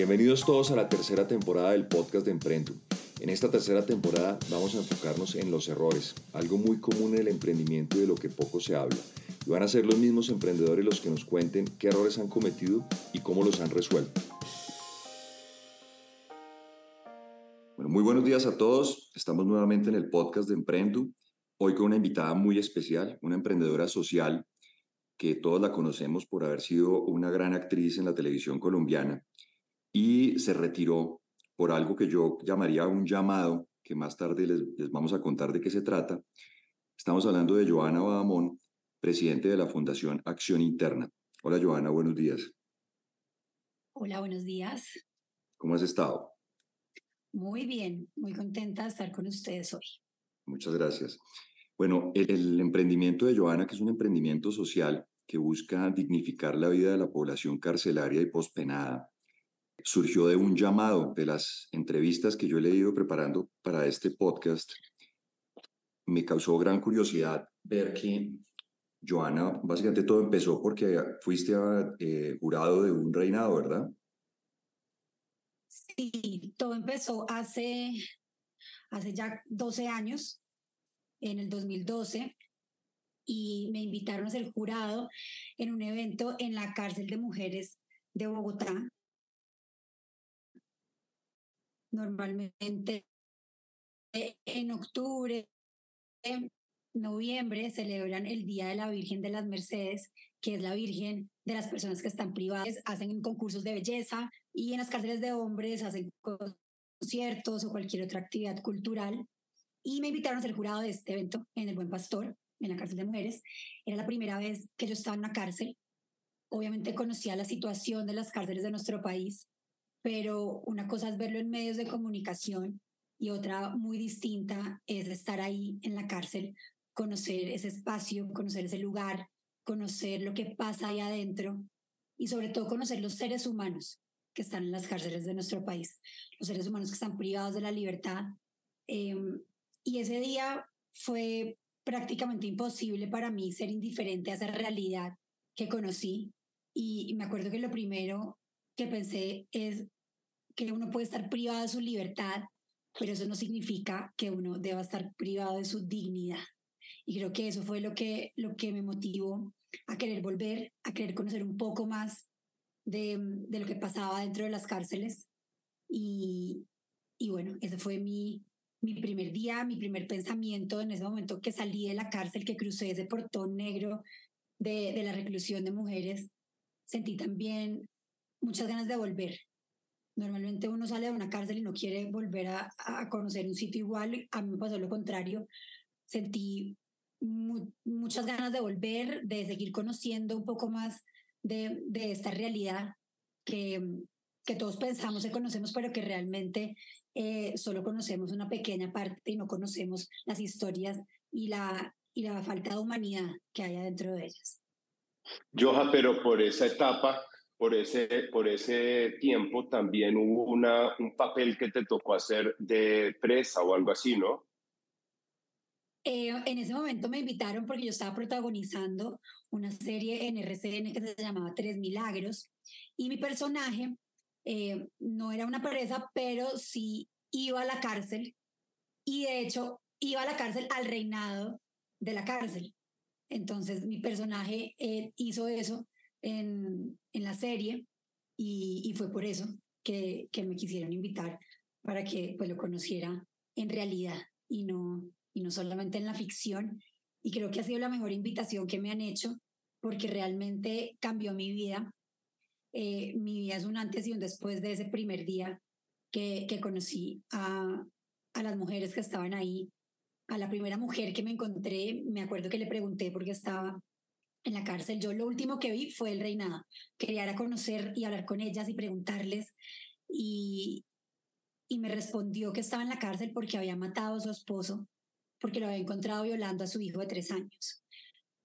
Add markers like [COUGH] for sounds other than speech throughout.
Bienvenidos todos a la tercera temporada del podcast de Emprendo. En esta tercera temporada vamos a enfocarnos en los errores, algo muy común en el emprendimiento y de lo que poco se habla. Y van a ser los mismos emprendedores los que nos cuenten qué errores han cometido y cómo los han resuelto. Bueno, muy buenos días a todos. Estamos nuevamente en el podcast de Emprendo. Hoy con una invitada muy especial, una emprendedora social que todos la conocemos por haber sido una gran actriz en la televisión colombiana y se retiró por algo que yo llamaría un llamado, que más tarde les, vamos a contar de qué se trata. Estamos hablando de Joana Badamón, presidente de la Fundación Acción Interna. Hola Joana, buenos días. Hola, buenos días. ¿Cómo has estado? Muy bien, muy contenta de estar con ustedes hoy. Muchas gracias. Bueno, el, el emprendimiento de Joana, que es un emprendimiento social que busca dignificar la vida de la población carcelaria y pospenada, surgió de un llamado de las entrevistas que yo he leído preparando para este podcast. Me causó gran curiosidad ver que, Joana, básicamente todo empezó porque fuiste eh, jurado de un reinado, ¿verdad? Sí, todo empezó hace, hace ya 12 años, en el 2012, y me invitaron a ser jurado en un evento en la cárcel de mujeres de Bogotá, Normalmente eh, en octubre, en noviembre celebran el Día de la Virgen de las Mercedes, que es la Virgen de las personas que están privadas, hacen concursos de belleza y en las cárceles de hombres hacen conciertos o cualquier otra actividad cultural. Y me invitaron a ser jurado de este evento en el Buen Pastor, en la cárcel de mujeres. Era la primera vez que yo estaba en una cárcel. Obviamente conocía la situación de las cárceles de nuestro país, pero una cosa es verlo en medios de comunicación y otra muy distinta es estar ahí en la cárcel, conocer ese espacio, conocer ese lugar, conocer lo que pasa ahí adentro y sobre todo conocer los seres humanos que están en las cárceles de nuestro país, los seres humanos que están privados de la libertad. Em, y ese día fue prácticamente imposible para mí ser indiferente a esa realidad que conocí. y me acuerdo que lo primero que pensé es que uno puede estar privado de su libertad, pero eso no significa que uno deba estar privado de su dignidad. Y creo que eso fue lo que, lo que me motivó a querer volver, a querer conocer un poco más de, de lo que pasaba dentro de las cárceles. Y, y bueno, ese fue mi, mi primer día, mi primer pensamiento en ese momento que salí de la cárcel, que crucé ese portón negro de, de la reclusión de mujeres. Sentí también muchas ganas de volver. Normalmente uno sale de una cárcel y no quiere volver a, a conocer un sitio igual. A mí me pasó lo contrario. Sentí muchas ganas de volver, de seguir conociendo un poco más de, de esta realidad que, que todos pensamos que conocemos, pero que realmente eh, solo conocemos una pequeña parte y no conocemos las historias y la, y la falta de humanidad que hay adentro de ellas. Joja, pero por esa etapa por ese, por ese tiempo también hubo una, un papel que te tocó hacer de presa o algo así, ¿no? Eh, en ese momento me invitaron porque yo estaba protagonizando una serie en RCN que se llamaba Tres Milagros y mi personaje eh, no era una presa, pero sí iba a la cárcel y de hecho iba a la cárcel al reinado de la cárcel. Entonces mi personaje eh, hizo eso en, en la serie y, y, fue por eso que, que me quisieron invitar para que pues, lo conociera en realidad y no, y no solamente en la ficción. Y creo que ha sido la mejor invitación que me han hecho porque realmente cambió mi vida. Eh, mi vida es un antes y un después de ese primer día que, que conocí a, a las mujeres que estaban ahí. A la primera mujer que me encontré, me acuerdo que le pregunté porque estaba en la cárcel. Yo lo último que vi fue el reinado. Quería ir a conocer y hablar con ellas y preguntarles. Y, y me respondió que estaba en la cárcel porque había matado a su esposo, porque lo había encontrado violando a su hijo de tres años.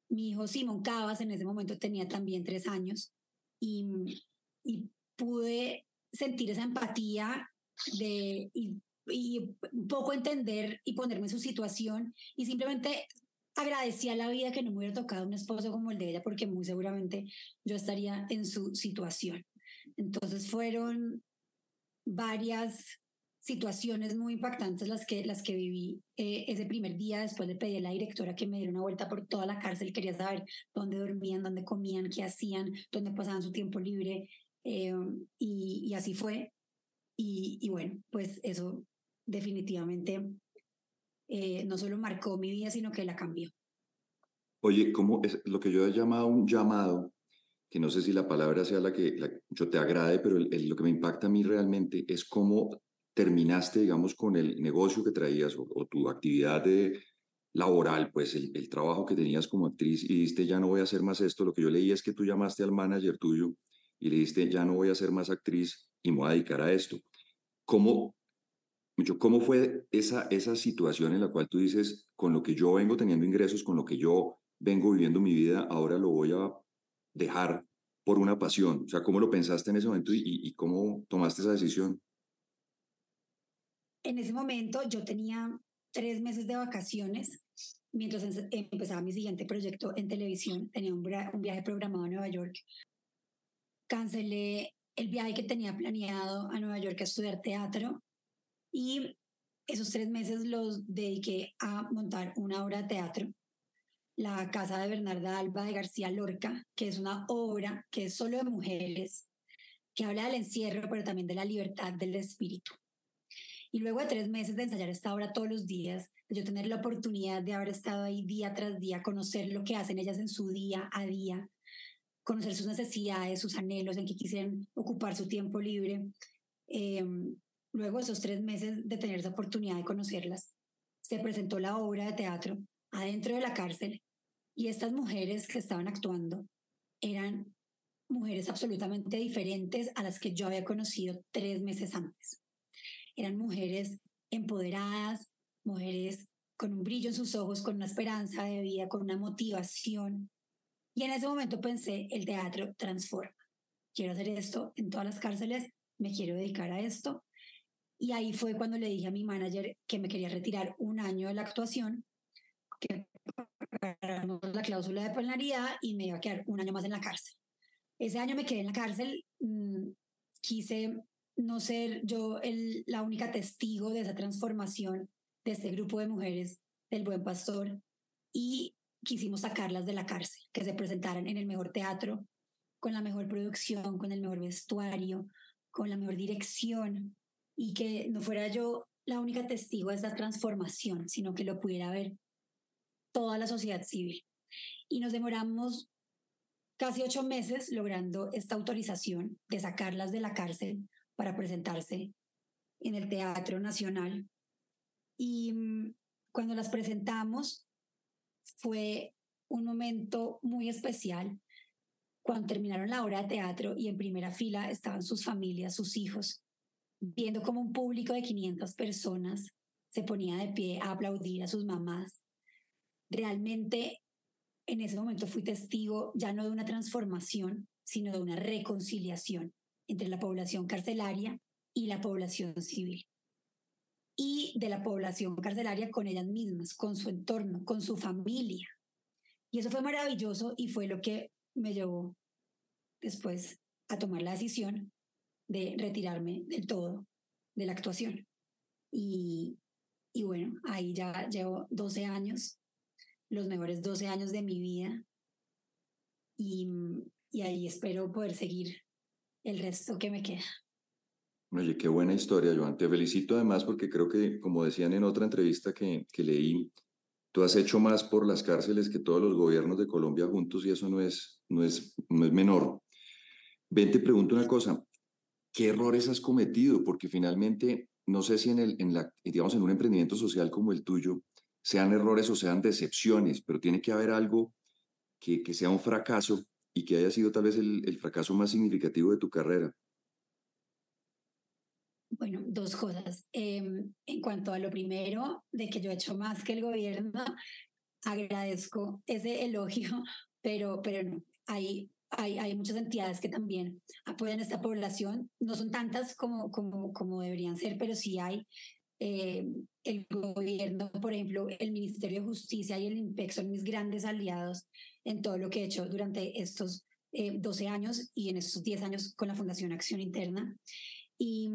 Mi hijo Simón Cabas en ese momento tenía también tres años y, y pude sentir esa empatía de, y, y un poco entender y ponerme en su situación y simplemente agradecía la vida que no me hubiera tocado un esposo como el de ella, porque muy seguramente yo estaría en su situación. Entonces fueron varias situaciones muy impactantes las que, las que viví eh, ese primer día. Después le pedí a la directora que me diera una vuelta por toda la cárcel. Quería saber dónde dormían, dónde comían, qué hacían, dónde pasaban su tiempo libre. Eh, y, y, así fue. Y, y, bueno, pues eso definitivamente eh, no solo marcó mi vida, sino que la cambió. Oye, ¿cómo es lo que yo he llamado un llamado? Que no sé si la palabra sea la que yo te agrade, pero lo que me impacta a mí realmente es cómo terminaste, digamos, con el negocio que traías o, tu actividad de, laboral, pues el, el, trabajo que tenías como actriz y dijiste, ya no voy a hacer más esto. Lo que yo leí es que tú llamaste al manager tuyo y le dijiste, ya no voy a ser más actriz y me voy a dedicar a esto. ¿Cómo, cómo fue esa, esa situación en la cual tú dices, con lo que yo vengo teniendo ingresos, con lo que yo vengo viviendo mi vida, ahora lo voy a dejar por una pasión? O sea, ¿cómo lo pensaste en ese momento y, y cómo tomaste esa decisión? en ese momento yo tenía tres meses de vacaciones mientras empezaba mi siguiente proyecto en televisión. Tenía un, viaje programado a Nueva York. Cancelé el viaje que tenía planeado a Nueva York a estudiar teatro y esos tres meses los dediqué a montar una obra de teatro, La Casa de Bernarda Alba de García Lorca, que es una obra que es solo de mujeres, que habla del encierro, pero también de la libertad del espíritu. Y luego de tres meses de ensayar esta obra todos los días, de yo tener la oportunidad de haber estado ahí día tras día, conocer lo que hacen ellas en su día a día, conocer sus necesidades, sus anhelos, en que quisieran ocupar su tiempo libre. Em, luego de esos tres meses de tener esa oportunidad de conocerlas, se presentó la obra de teatro adentro de la cárcel y estas mujeres que estaban actuando eran mujeres absolutamente diferentes a las que yo había conocido tres meses antes eran mujeres empoderadas, mujeres con un brillo en sus ojos, con una esperanza de vida, con una motivación. Y en ese momento pensé, el teatro transforma. Quiero hacer esto en todas las cárceles, me quiero dedicar a esto. Y ahí fue cuando le dije a mi manager que me quería retirar un año de la actuación, que pagáramos la cláusula de penalidad y me iba a quedar un año más en la cárcel. Ese año me quedé en la cárcel, mmm, quise no ser yo el, la única testigo de esa transformación de este grupo de mujeres del Buen Pastor y quisimos sacarlas de la cárcel, que se presentaran en el mejor teatro, con la mejor producción, con el mejor vestuario, con la mejor dirección y que no fuera yo la única testigo de esta transformación, sino que lo pudiera ver toda la sociedad civil. Y nos demoramos casi ocho meses logrando esta autorización de sacarlas de la cárcel para presentarse en el Teatro Nacional. Y mm, cuando las presentamos fue un momento muy especial. Cuando terminaron la obra de teatro y en primera fila estaban sus familias, sus hijos, viendo como un público de 500 personas se ponía de pie a aplaudir a sus mamás. Realmente en ese momento fui testigo ya no de una transformación, sino de una reconciliación entre la población carcelaria y la población civil. Y de la población carcelaria con ellas mismas, con su entorno, con su familia. Y eso fue maravilloso y fue lo que me llevó después a tomar la decisión de retirarme del todo de la actuación. Y, y bueno, ahí ya llevo 12 años, los mejores 12 años de mi vida. Y, y ahí espero poder seguir el resto que me queda. Oye, qué buena historia, Joan. Te felicito además porque creo que, como decían en otra entrevista que, que leí, tú has hecho más por las cárceles que todos los gobiernos de Colombia juntos y eso no es, no es, no es menor. Ven, te pregunto una cosa, ¿qué errores has cometido? Porque finalmente, no sé si en, el, en, la, digamos, en un emprendimiento social como el tuyo, sean errores o sean decepciones, pero tiene que haber algo que, que sea un fracaso y que haya sido tal vez el, fracaso más significativo de tu carrera? Bueno, dos cosas. Em, en cuanto a lo primero, de que yo he hecho más que el gobierno, agradezco ese elogio, pero, pero no, hay, hay, hay muchas entidades que también apoyan a esta población. No son tantas como, como, como deberían ser, pero sí hay. Eh, el gobierno, por ejemplo, el Ministerio de Justicia y el INPEC son mis grandes aliados en todo lo que he hecho durante estos 12 eh, años y en estos 10 años con la Fundación Acción Interna. Y,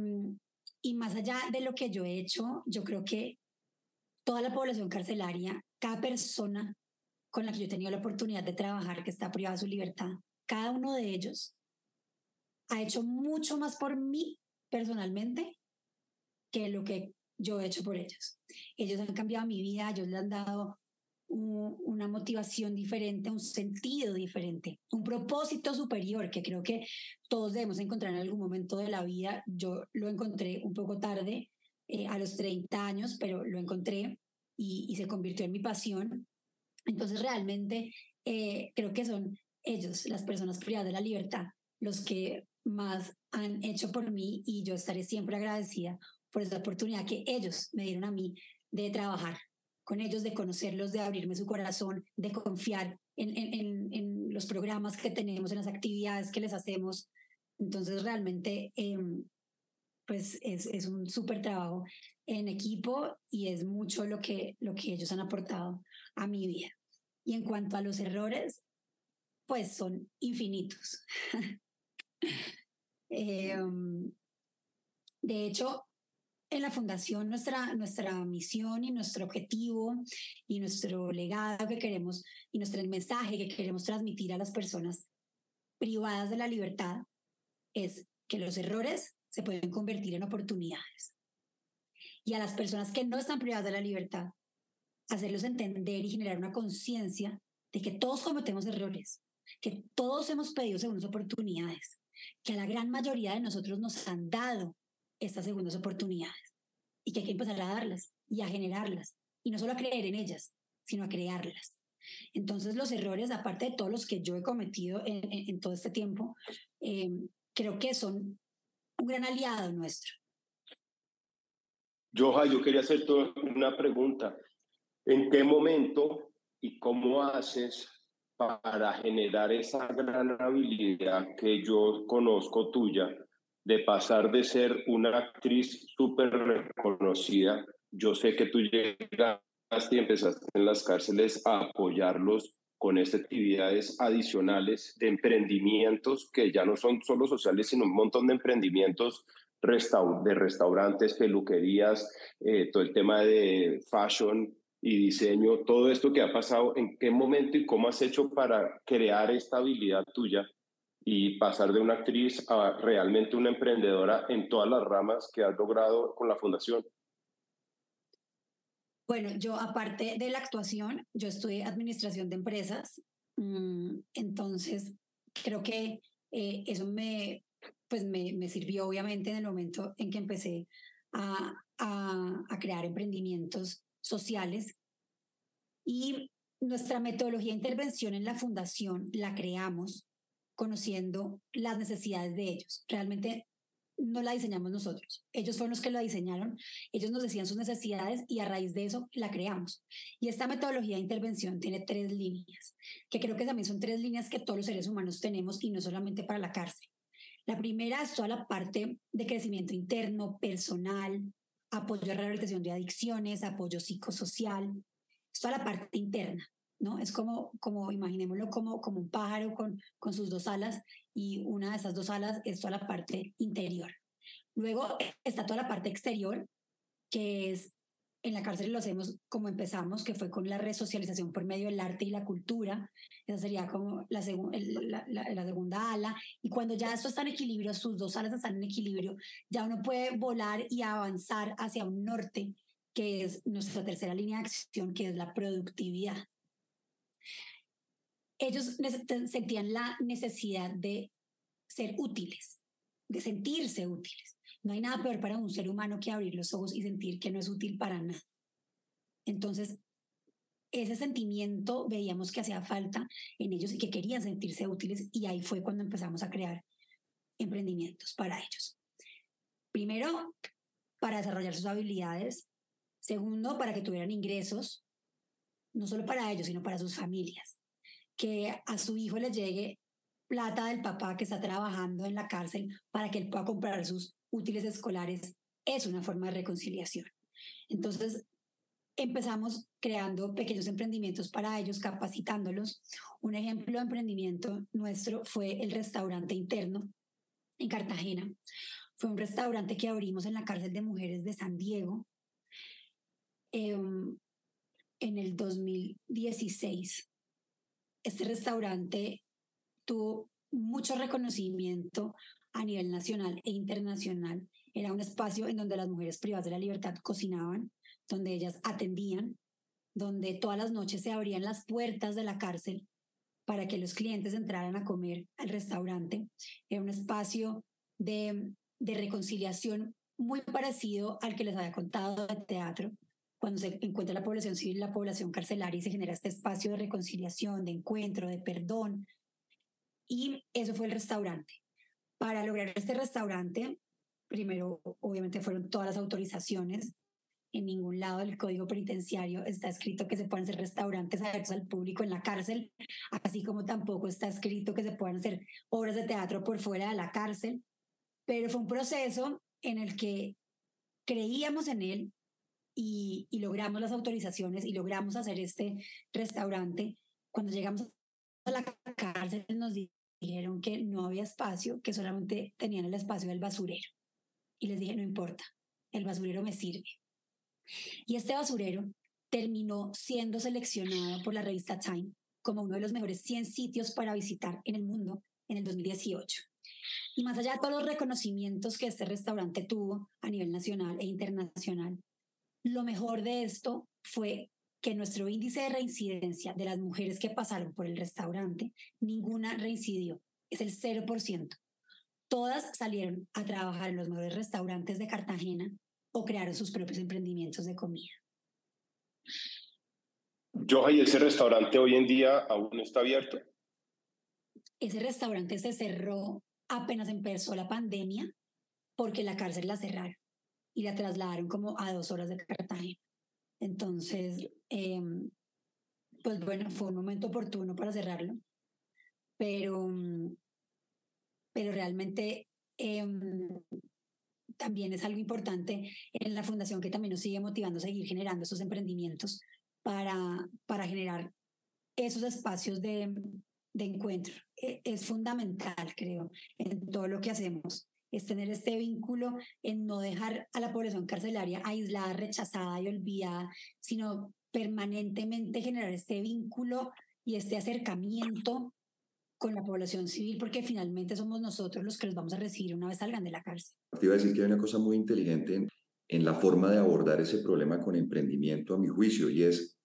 y más allá de lo que yo he hecho, yo creo que toda la población carcelaria, cada persona con la que yo he tenido la oportunidad de trabajar que está privada de su libertad, cada uno de ellos ha hecho mucho más por mí personalmente que lo que yo he hecho por ellos. Ellos han cambiado mi vida, ellos le han dado una motivación diferente, un sentido diferente, un propósito superior que creo que todos debemos encontrar en algún momento de la vida. Yo lo encontré un poco tarde, eh, a los 30 años, pero lo encontré y, se convirtió en mi pasión. Entonces realmente eh, creo que son ellos, las personas privadas de la libertad, los que más han hecho por mí y yo estaré siempre agradecida por esa oportunidad que ellos me dieron a mí de trabajar con ellos, de conocerlos, de abrirme su corazón, de confiar en, en, en, los programas que tenemos, en las actividades que les hacemos. Entonces, realmente, em, pues es, es un súper trabajo en equipo y es mucho lo que, lo que ellos han aportado a mi vida. Y en cuanto a los errores, pues son infinitos. [LAUGHS] Em, de hecho, en la fundación nuestra, nuestra misión y nuestro objetivo y nuestro legado que queremos y nuestro mensaje que queremos transmitir a las personas privadas de la libertad es que los errores se pueden convertir en oportunidades. Y a las personas que no están privadas de la libertad, hacerlos entender y generar una conciencia de que todos cometemos errores, que todos hemos pedido segundas oportunidades, que a la gran mayoría de nosotros nos han dado estas segundas oportunidades y que hay que empezar a darlas y a generarlas y no solo a creer en ellas, sino a crearlas. Entonces los errores, aparte de todos los que yo he cometido en, todo este tiempo, em, creo que son un gran aliado nuestro. Joja, yo quería hacerte una pregunta. ¿En qué momento y cómo haces para generar esa gran habilidad que yo conozco tuya de pasar de ser una actriz súper reconocida. Yo sé que tú llegaste y empezaste en las cárceles a apoyarlos con estas actividades adicionales de emprendimientos que ya no son solo sociales, sino un montón de emprendimientos de restaurantes, peluquerías, eh, todo el tema de fashion y diseño, todo esto que ha pasado, ¿en qué momento y cómo has hecho para crear esta habilidad tuya y pasar de una actriz a realmente una emprendedora en todas las ramas que has logrado con la fundación? Bueno, yo aparte de la actuación, yo estudié administración de empresas, mm, entonces creo que eh, eso me, pues me, me, sirvió obviamente en el momento en que empecé a, a, a crear emprendimientos sociales y nuestra metodología de intervención en la fundación la creamos conociendo las necesidades de ellos. Realmente no la diseñamos nosotros. Ellos fueron los que la diseñaron, ellos nos decían sus necesidades y a raíz de eso la creamos. Y esta metodología de intervención tiene tres líneas, que creo que también son tres líneas que todos los seres humanos tenemos y no solamente para la cárcel. La primera es toda la parte de crecimiento interno, personal, apoyo a rehabilitación de adicciones, apoyo psicosocial, es toda la parte interna. ¿no? Es como, como imaginémoslo como, como un pájaro con, con sus dos alas y una de esas dos alas es toda la parte interior. Luego está toda la parte exterior, que es en la cárcel lo hacemos como empezamos, que fue con la resocialización por medio del arte y la cultura. Esa sería como la, la, la, segunda ala. Y cuando ya esto está en equilibrio, sus dos alas están en equilibrio, ya uno puede volar y avanzar hacia un norte, que es nuestra tercera línea de acción, que es la productividad ellos sentían la necesidad de ser útiles, de sentirse útiles. No hay nada peor para un ser humano que abrir los ojos y sentir que no es útil para nada. Entonces, ese sentimiento veíamos que hacía falta en ellos y que querían sentirse útiles y ahí fue cuando empezamos a crear emprendimientos para ellos. Primero, para desarrollar sus habilidades. Segundo, para que tuvieran ingresos, no solo para ellos, sino para sus familias que a su hijo le llegue plata del papá que está trabajando en la cárcel para que él pueda comprar sus útiles escolares es una forma de reconciliación. Entonces, empezamos creando pequeños emprendimientos para ellos, capacitándolos. Un ejemplo de emprendimiento nuestro fue el restaurante interno, en Cartagena. Fue un restaurante que abrimos en la cárcel de mujeres de San Diego em, en el 2016. Este restaurante tuvo mucho reconocimiento a nivel nacional e internacional. Era un espacio en donde las mujeres privadas de la libertad cocinaban, donde ellas atendían, donde todas las noches se abrían las puertas de la cárcel para que los clientes entraran a comer al restaurante. Era un espacio de, de reconciliación muy parecido al que les había contado de teatro, cuando se encuentra la población civil la población carcelaria y se genera este espacio de reconciliación, de encuentro, de perdón. Y eso fue el restaurante. Para lograr este restaurante, primero, obviamente, fueron todas las autorizaciones. En ningún lado del código penitenciario está escrito que se puedan hacer restaurantes abiertos al público en la cárcel, así como tampoco está escrito que se puedan hacer obras de teatro por fuera de la cárcel. Pero fue un proceso en el que creíamos en él, y, logramos las autorizaciones y logramos hacer este restaurante. Cuando llegamos a la cárcel nos dijeron que no había espacio, que solamente tenían el espacio del basurero. Y les dije, no importa, el basurero me sirve. Y este basurero terminó siendo seleccionado por la revista Time como uno de los mejores 100 sitios para visitar en el mundo en el 2018. Y más allá de todos los reconocimientos que este restaurante tuvo a nivel nacional e internacional, lo mejor de esto fue que nuestro índice de reincidencia de las mujeres que pasaron por el restaurante, ninguna reincidió, es el 0%. Todas salieron a trabajar en los mejores restaurantes de Cartagena o crearon sus propios emprendimientos de comida. Joja, ¿y ese restaurante hoy en día aún está abierto? Ese restaurante se cerró apenas empezó la pandemia porque la cárcel la cerraron y la trasladaron como a dos horas de Cartagena. Entonces, em, pues bueno, fue un momento oportuno para cerrarlo, pero, pero realmente em, también es algo importante en la fundación que también nos sigue motivando a seguir generando esos emprendimientos para, para generar esos espacios de, de encuentro. E, es fundamental, creo, en todo lo que hacemos es tener este vínculo en no dejar a la población carcelaria aislada, rechazada y olvidada, sino permanentemente generar este vínculo y este acercamiento con la población civil, porque finalmente somos nosotros los que los vamos a recibir una vez salgan de la cárcel. Te iba a decir que hay una cosa muy inteligente en, la forma de abordar ese problema con emprendimiento, a mi juicio, y es,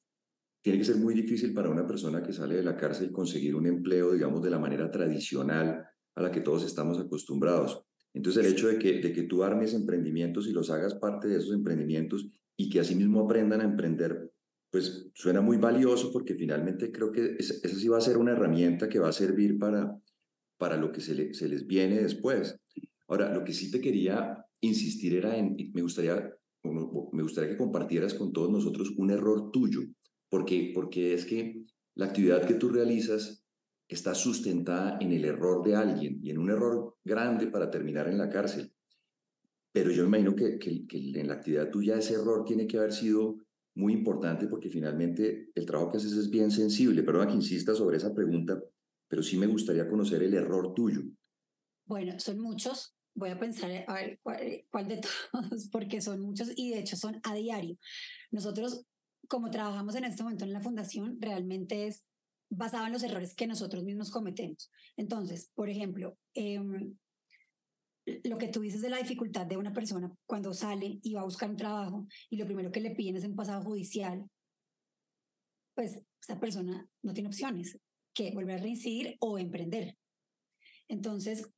tiene que ser muy difícil para una persona que sale de la cárcel conseguir un empleo, digamos, de la manera tradicional a la que todos estamos acostumbrados. Entonces el hecho de que, de que tú armes emprendimientos y los hagas parte de esos emprendimientos y que asimismo aprendan a emprender, pues suena muy valioso porque finalmente creo que esa sí va a ser una herramienta que va a servir para, para lo que se, se les viene después. Ahora, lo que sí te quería insistir era en, me gustaría, me gustaría que compartieras con todos nosotros un error tuyo, porque, porque es que la actividad que tú realizas está sustentada en el error de alguien y en un error grande para terminar en la cárcel. Pero yo me imagino que, en la actividad tuya ese error tiene que haber sido muy importante porque finalmente el trabajo que haces es bien sensible. Perdona que insista sobre esa pregunta, pero sí me gustaría conocer el error tuyo. Bueno, son muchos. Voy a pensar a ver cuál de [LAUGHS] todos, porque son muchos y de hecho son a diario. Nosotros, como trabajamos en este momento en la fundación, realmente es basado en los errores que nosotros mismos cometemos. Entonces, por ejemplo, em, lo que tú dices de la dificultad de una persona cuando sale y va a buscar un trabajo y lo primero que le piden es un pasado judicial, pues esa persona no tiene opciones que volver a reincidir o emprender. Entonces,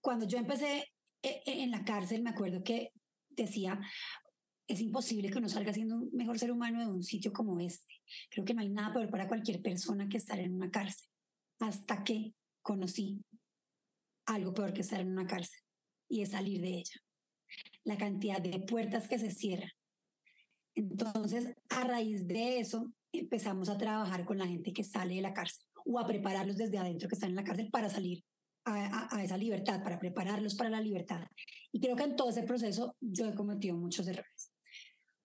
cuando yo empecé eh, en la cárcel, me acuerdo que decía, es imposible que uno salga siendo un mejor ser humano de un sitio como este. Creo que no hay nada peor para cualquier persona que estar en una cárcel. Hasta que conocí algo peor que estar en una cárcel y es salir de ella. La cantidad de puertas que se cierran. Entonces, a raíz de eso, empezamos a trabajar con la gente que sale de la cárcel o a prepararlos desde adentro que están en la cárcel para salir a, a, esa libertad, para prepararlos para la libertad. Y creo que en todo ese proceso yo he cometido muchos errores.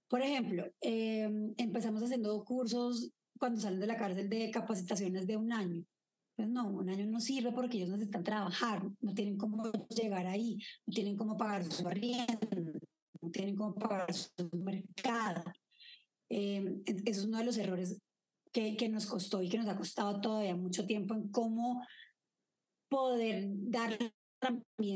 Por ejemplo, em, empezamos haciendo cursos cuando salen de la cárcel de capacitaciones de un año Pues no, un año no sirve porque ellos necesitan trabajar, no tienen cómo llegar ahí, no tienen cómo pagar su arriendo, no tienen cómo pagar su mercado. Eh, eso es uno de los errores que, que nos costó y que nos ha costado todavía mucho tiempo en cómo poder dar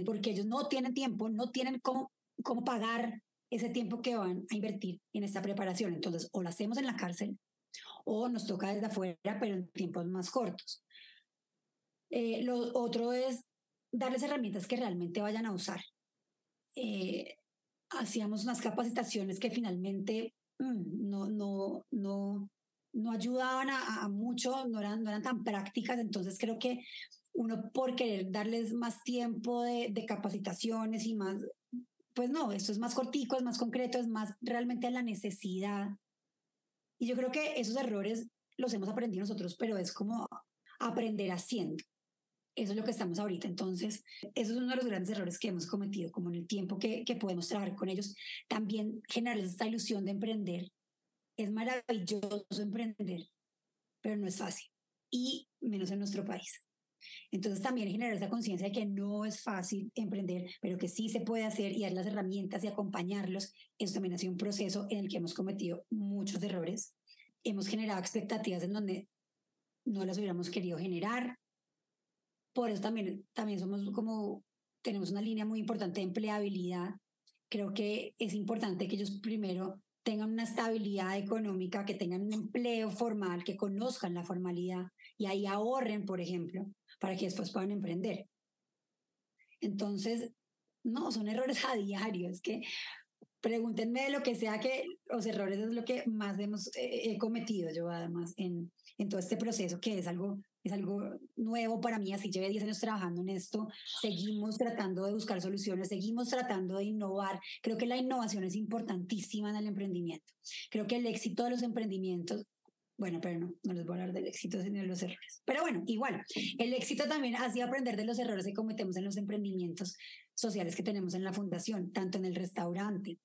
porque ellos no tienen tiempo, no tienen cómo, cómo pagar ese tiempo que van a invertir en esta preparación. Entonces, o lo hacemos en la cárcel o nos toca desde afuera, pero en tiempos más cortos. Eh, lo otro es darles herramientas que realmente vayan a usar. Eh, hacíamos unas capacitaciones que finalmente mm, no, no, no, no ayudaban a, mucho, no eran, no eran tan prácticas, entonces creo que uno por querer darles más tiempo de capacitaciones y más, pues no, esto es más cortico, es más concreto, es más realmente a la necesidad. Y yo creo que esos errores los hemos aprendido nosotros, pero es como aprender haciendo. Eso es lo que estamos ahorita. Entonces, eso es uno de los grandes errores que hemos cometido, como en el tiempo que, que podemos trabajar con ellos. También generarles esta ilusión de emprender. Es maravilloso emprender, pero no es fácil. Y menos en nuestro país. Entonces también generar esa conciencia de que no es fácil emprender, pero que sí se puede hacer y dar las herramientas y acompañarlos. Eso también ha sido un proceso en el que hemos cometido muchos errores. Hemos generado expectativas en donde no las hubiéramos querido generar. Por eso también, también somos como, tenemos una línea muy importante de empleabilidad. Creo que es importante que ellos primero tengan una estabilidad económica, que tengan un empleo formal, que conozcan la formalidad y ahí ahorren, por ejemplo, para que después puedan emprender. Entonces, no, son errores [LAUGHS] a diario, es que pregúntenme de lo que sea que los errores es lo que más hemos eh, cometido yo además en, en todo este proceso que es algo es algo nuevo para mí, así llevé 10 años trabajando en esto, seguimos tratando de buscar soluciones, seguimos tratando de innovar. Creo que la innovación es importantísima en el emprendimiento. Creo que el éxito de los emprendimientos bueno, pero no, no les voy a hablar del éxito, sino de los errores. Pero bueno, igual, el éxito también ha sido aprender de los errores que cometemos en los emprendimientos sociales que tenemos en la fundación, tanto en el restaurante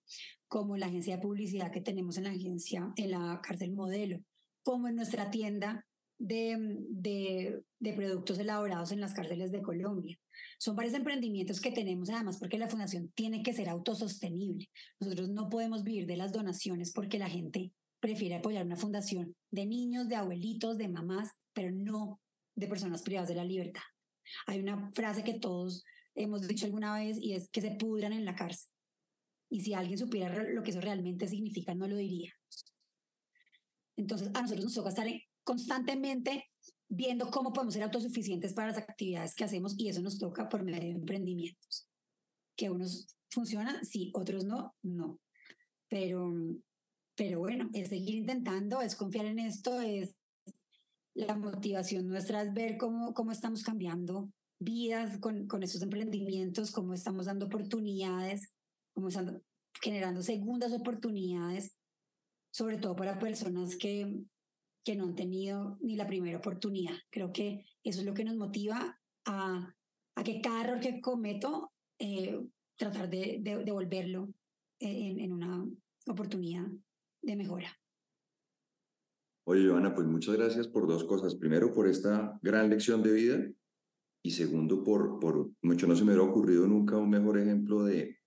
como en la agencia de publicidad que tenemos en la agencia, en la cárcel modelo, como en nuestra tienda de, de, de productos elaborados en las cárceles de Colombia. Son varios emprendimientos que tenemos además porque la fundación tiene que ser autosostenible. Nosotros no podemos vivir de las donaciones porque la gente prefiere apoyar una fundación de niños, de abuelitos, de mamás, pero no de personas privadas de la libertad. Hay una frase que todos hemos dicho alguna vez y es que se pudran en la cárcel. Y si alguien supiera lo que eso realmente significa, no lo diría. Entonces, a nosotros nos toca estar constantemente viendo cómo podemos ser autosuficientes para las actividades que hacemos y eso nos toca por medio de emprendimientos. Que unos funcionan, sí, otros no, no. Pero, pero bueno, es seguir intentando, es confiar en esto, es la motivación nuestra es ver cómo, cómo estamos cambiando vidas con, con estos emprendimientos, cómo estamos dando oportunidades, cómo estamos generando segundas oportunidades, sobre todo para personas que, que no han tenido ni la primera oportunidad. Creo que eso es lo que nos motiva a, a que cada error que cometo, eh, tratar de, de devolverlo en, en una oportunidad de mejora. Oye, Joana, pues muchas gracias por dos cosas. Primero, por esta gran lección de vida y segundo, por, por mucho no se me hubiera ocurrido nunca un mejor ejemplo de,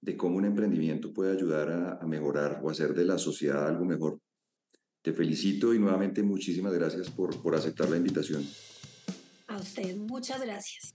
de cómo un emprendimiento puede ayudar a, a mejorar o hacer de la sociedad algo mejor. Te felicito y nuevamente muchísimas gracias por, por aceptar la invitación. A usted, muchas gracias.